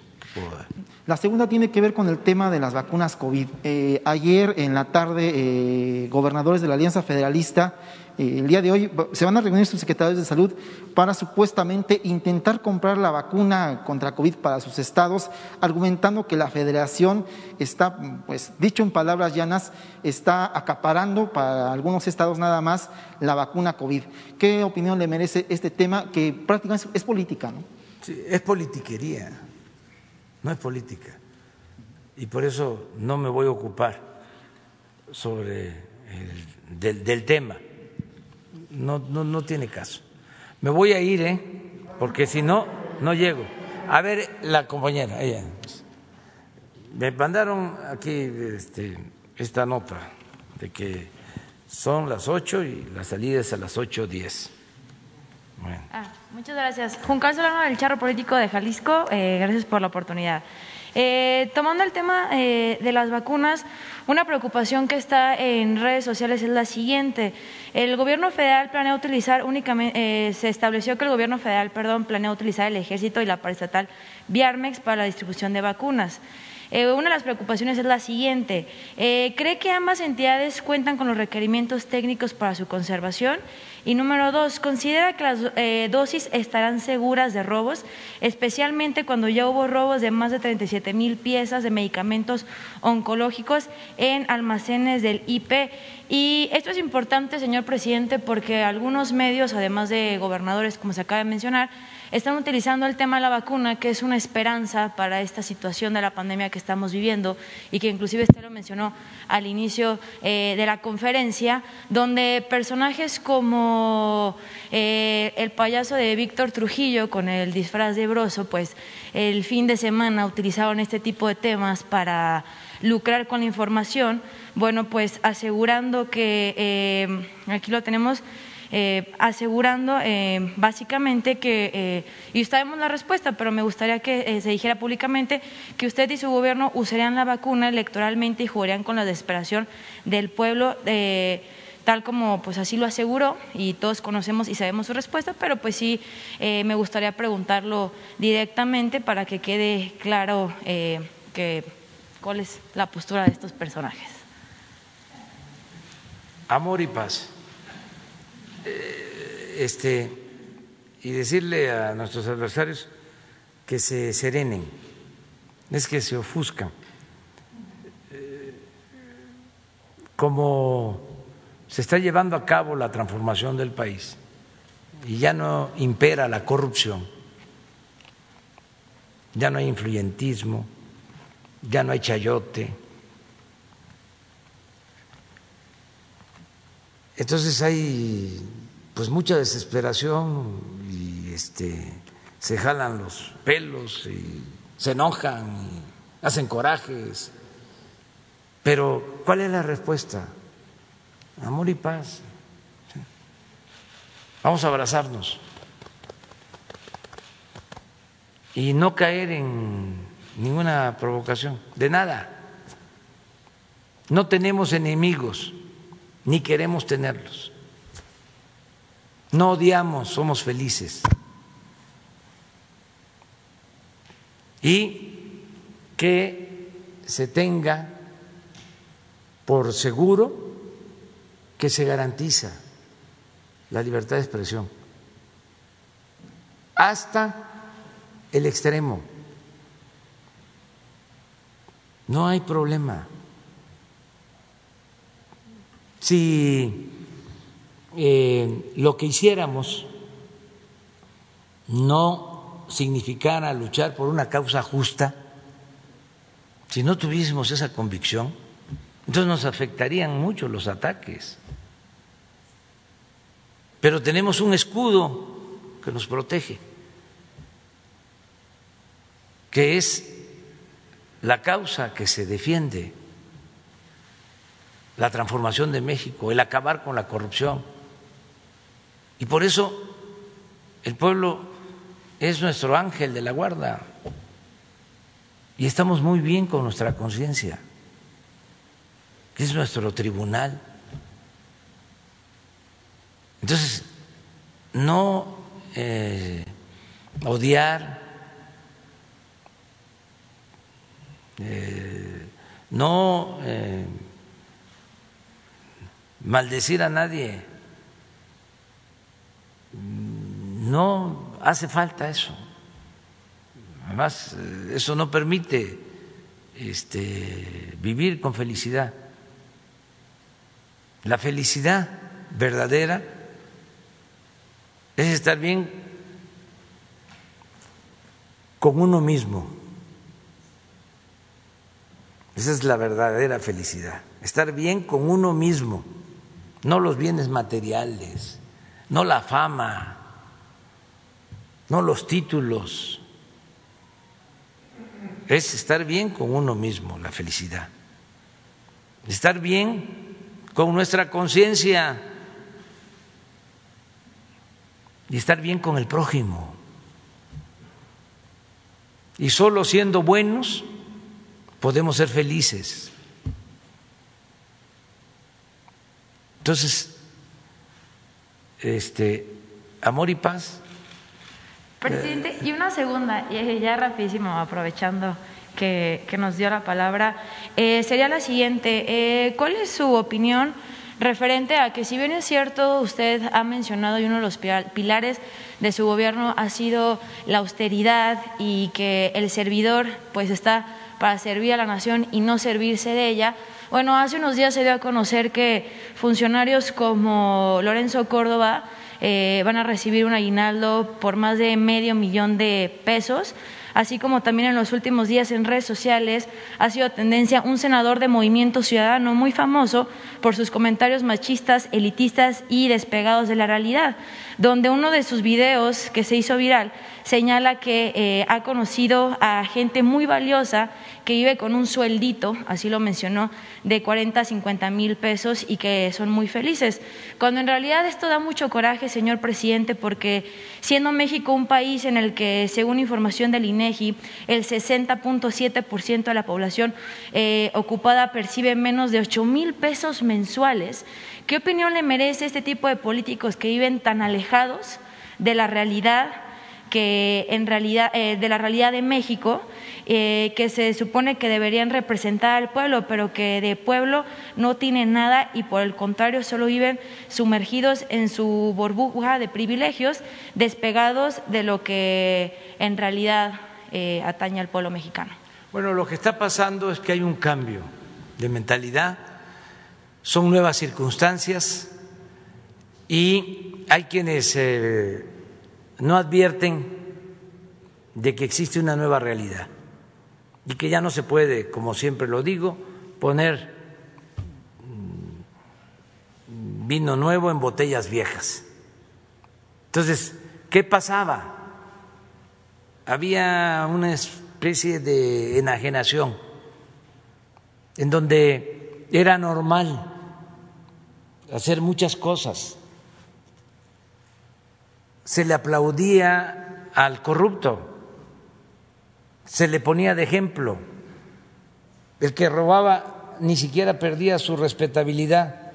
la segunda tiene que ver con el tema de las vacunas COVID. Eh, ayer en la tarde, eh, gobernadores de la Alianza Federalista, eh, el día de hoy, se van a reunir sus secretarios de salud para supuestamente intentar comprar la vacuna contra COVID para sus estados, argumentando que la federación está, pues dicho en palabras llanas, está acaparando para algunos estados nada más la vacuna COVID. ¿Qué opinión le merece este tema que prácticamente es, política? Sí, es politiquería no es política. Y por eso no me voy a ocupar sobre el, del, tema. No, no, no tiene caso. Me voy a ir, ¿eh? porque si no, no llego. A ver, la compañera. Me mandaron aquí este, esta nota de que son las ocho y la salida es a las ocho diez. Ah, muchas gracias. Juncal Solano del Charro Político de Jalisco, eh, gracias por la oportunidad. Eh, tomando el tema eh, de las vacunas, una preocupación que está en redes sociales es la siguiente. El gobierno federal planea utilizar únicamente, se estableció que el gobierno federal, perdón, planea utilizar el ejército y la paraestatal Viarmex para la distribución de vacunas. Una de las preocupaciones es la siguiente. ¿Cree que ambas entidades cuentan con los requerimientos técnicos para su conservación? Y número dos, considera que las eh, dosis estarán seguras de robos, especialmente cuando ya hubo robos de más de 37 mil piezas de medicamentos oncológicos en almacenes del IP. Y esto es importante, señor presidente, porque algunos medios, además de gobernadores, como se acaba de mencionar, están utilizando el tema de la vacuna, que es una esperanza para esta situación de la pandemia que estamos viviendo y que inclusive usted lo mencionó al inicio eh, de la conferencia, donde personajes como eh, el payaso de Víctor Trujillo con el disfraz de Broso, pues el fin de semana utilizaron este tipo de temas para lucrar con la información, bueno, pues asegurando que, eh, aquí lo tenemos, eh, asegurando eh, básicamente que, eh, y sabemos la respuesta, pero me gustaría que se dijera públicamente que usted y su gobierno usarían la vacuna electoralmente y jugarían con la desesperación del pueblo tal como pues así lo aseguró y todos conocemos y sabemos su respuesta, pero pues sí me gustaría preguntarlo directamente para que quede claro que, cuál es la postura de estos personajes. Amor y paz. Eh, este, y decirle a nuestros adversarios que se serenen, es que se ofuscan. Eh, como se está llevando a cabo la transformación del país, y ya no impera la corrupción, ya no hay influyentismo, ya no hay chayote. Entonces hay pues mucha desesperación y este se jalan los pelos y se enojan y hacen corajes. Pero ¿cuál es la respuesta? Amor y paz. Vamos a abrazarnos y no caer en ninguna provocación, de nada. No tenemos enemigos, ni queremos tenerlos. No odiamos, somos felices. Y que se tenga por seguro que se garantiza la libertad de expresión hasta el extremo. No hay problema. Si eh, lo que hiciéramos no significara luchar por una causa justa, si no tuviésemos esa convicción, entonces nos afectarían mucho los ataques. Pero tenemos un escudo que nos protege, que es la causa que se defiende, la transformación de México, el acabar con la corrupción. Y por eso el pueblo es nuestro ángel de la guarda y estamos muy bien con nuestra conciencia, que es nuestro tribunal. Entonces, no eh, odiar, eh, no eh, maldecir a nadie, no hace falta eso. Además, eso no permite este, vivir con felicidad. La felicidad verdadera es estar bien con uno mismo. Esa es la verdadera felicidad, estar bien con uno mismo, no los bienes materiales, no la fama, no los títulos. Es estar bien con uno mismo, la felicidad. Estar bien con nuestra conciencia y estar bien con el prójimo. Y solo siendo buenos podemos ser felices. Entonces, este, amor y paz. Presidente, y una segunda, y ya rapidísimo, aprovechando que, nos dio la palabra, eh, sería la siguiente. Eh, ¿Cuál es su opinión? referente a que si bien es cierto, usted ha mencionado y uno de los pilares de su gobierno ha sido la austeridad y que el servidor pues está para servir a la nación y no servirse de ella. Bueno, hace unos días se dio a conocer que funcionarios como Lorenzo Córdoba eh, van a recibir un aguinaldo por más de medio millón de pesos así como también en los últimos días en redes sociales ha sido tendencia un senador de Movimiento Ciudadano muy famoso por sus comentarios machistas, elitistas y despegados de la realidad, donde uno de sus videos que se hizo viral señala que eh, ha conocido a gente muy valiosa que vive con un sueldito, así lo mencionó, de 40 a 50 mil pesos y que son muy felices. Cuando en realidad esto da mucho coraje, señor presidente, porque siendo México un país en el que, según información del INEGI, el 60.7% de la población eh, ocupada percibe menos de 8 mil pesos mensuales, ¿qué opinión le merece este tipo de políticos que viven tan alejados de la realidad? que en realidad eh, de la realidad de México eh, que se supone que deberían representar al pueblo, pero que de pueblo no tienen nada y por el contrario solo viven sumergidos en su burbuja de privilegios, despegados de lo que en realidad eh, atañe al pueblo mexicano. Bueno, lo que está pasando es que hay un cambio de mentalidad, son nuevas circunstancias Y hay quienes eh, no advierten de que existe una nueva realidad y que ya no se puede, como siempre lo digo, poner mm, vino nuevo en botellas viejas. Entonces, ¿qué pasaba? Había una especie de enajenación en donde era normal hacer muchas cosas. Se le aplaudía al corrupto, se le ponía de ejemplo. El que robaba ni siquiera perdía su respetabilidad.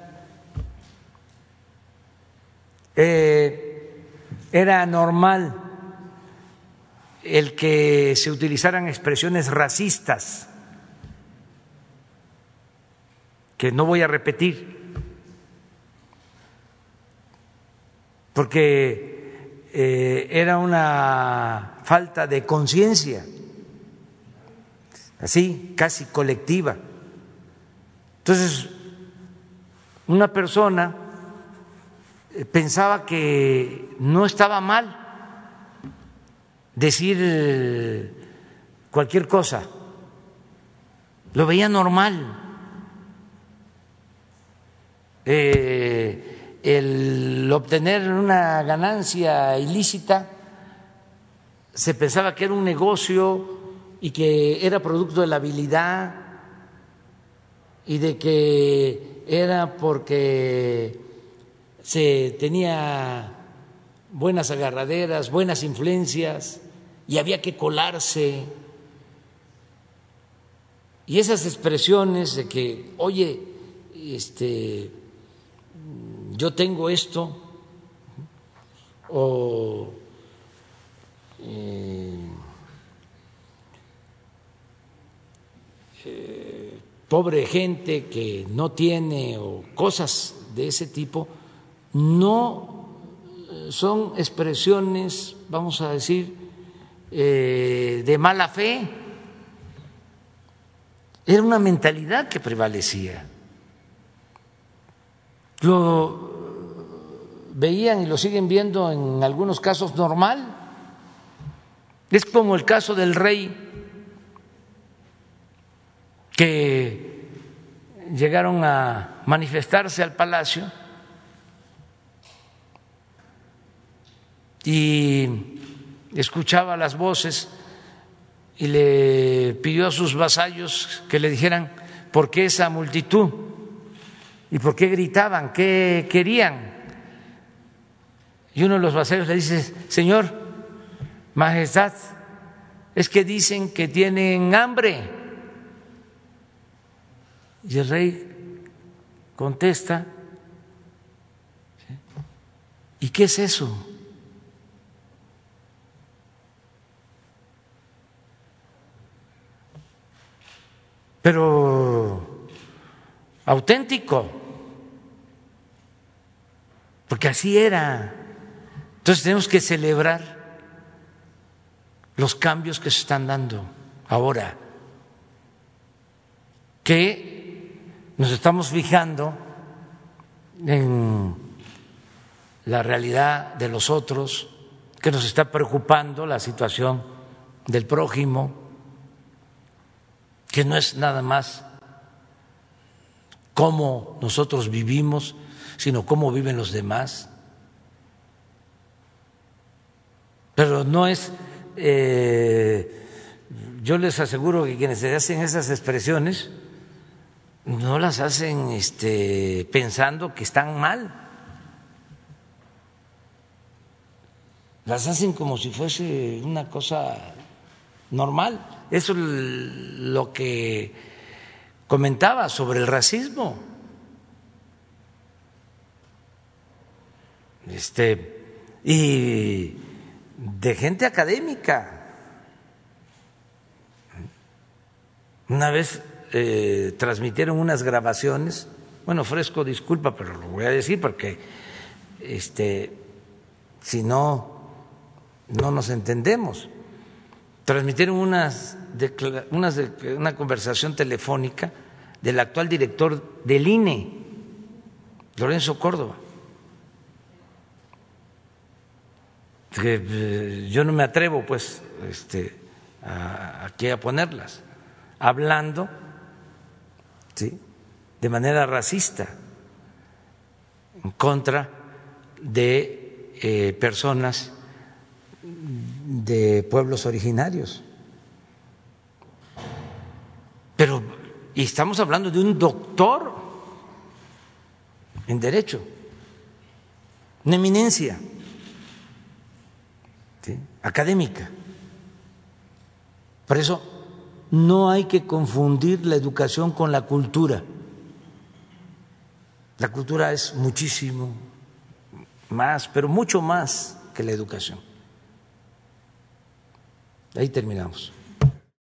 Eh, era normal el que se utilizaran expresiones racistas, que no voy a repetir, porque eh, era una falta de conciencia, así, casi colectiva. Entonces, una persona eh, pensaba que no estaba mal decir eh, cualquier cosa, lo veía normal. El obtener una ganancia ilícita se pensaba que era un negocio y que era producto de la habilidad y de que era porque se tenía buenas agarraderas, buenas influencias y había que colarse. Y esas expresiones de que, oye, este, yo tengo esto, o eh, eh, pobre gente que no tiene, o cosas de ese tipo, no son expresiones, vamos a decir, eh, de mala fe. Era una mentalidad que prevalecía. Lo veían y lo siguen viendo en algunos casos normal. Es como el caso del rey que llegaron a manifestarse al palacio y escuchaba las voces y le pidió a sus vasallos que le dijeran por qué esa multitud y por qué gritaban, qué querían. Y uno de los vasallos le dice, Señor, Majestad, es que dicen que tienen hambre. Y el rey contesta, ¿y qué es eso? pero auténtico, porque así era. Entonces tenemos que celebrar los cambios que se están dando ahora, que nos estamos fijando en la realidad de los otros, que nos está preocupando la situación del prójimo que no es nada más cómo nosotros vivimos, sino cómo viven los demás. Pero no es, eh, yo les aseguro que quienes se hacen esas expresiones no las hacen este, pensando que están mal, las hacen como si fuese una cosa normal. Eso es lo que comentaba sobre el racismo. Este, y de gente académica. Una vez eh, transmitieron unas grabaciones, bueno, fresco, disculpa, pero lo voy a decir porque este, si no, no nos entendemos transmitieron unas, unas una conversación telefónica del actual director del INE, Lorenzo Córdoba. Eh, yo no me atrevo pues este, aquí a ponerlas, hablando ¿sí? de manera racista en contra de eh, personas de pueblos originarios. Pero, estamos hablando de un doctor en derecho, una eminencia académica. Por eso no hay que confundir la educación con la cultura. La cultura es muchísimo más, pero mucho más que la educación. Ahí terminamos.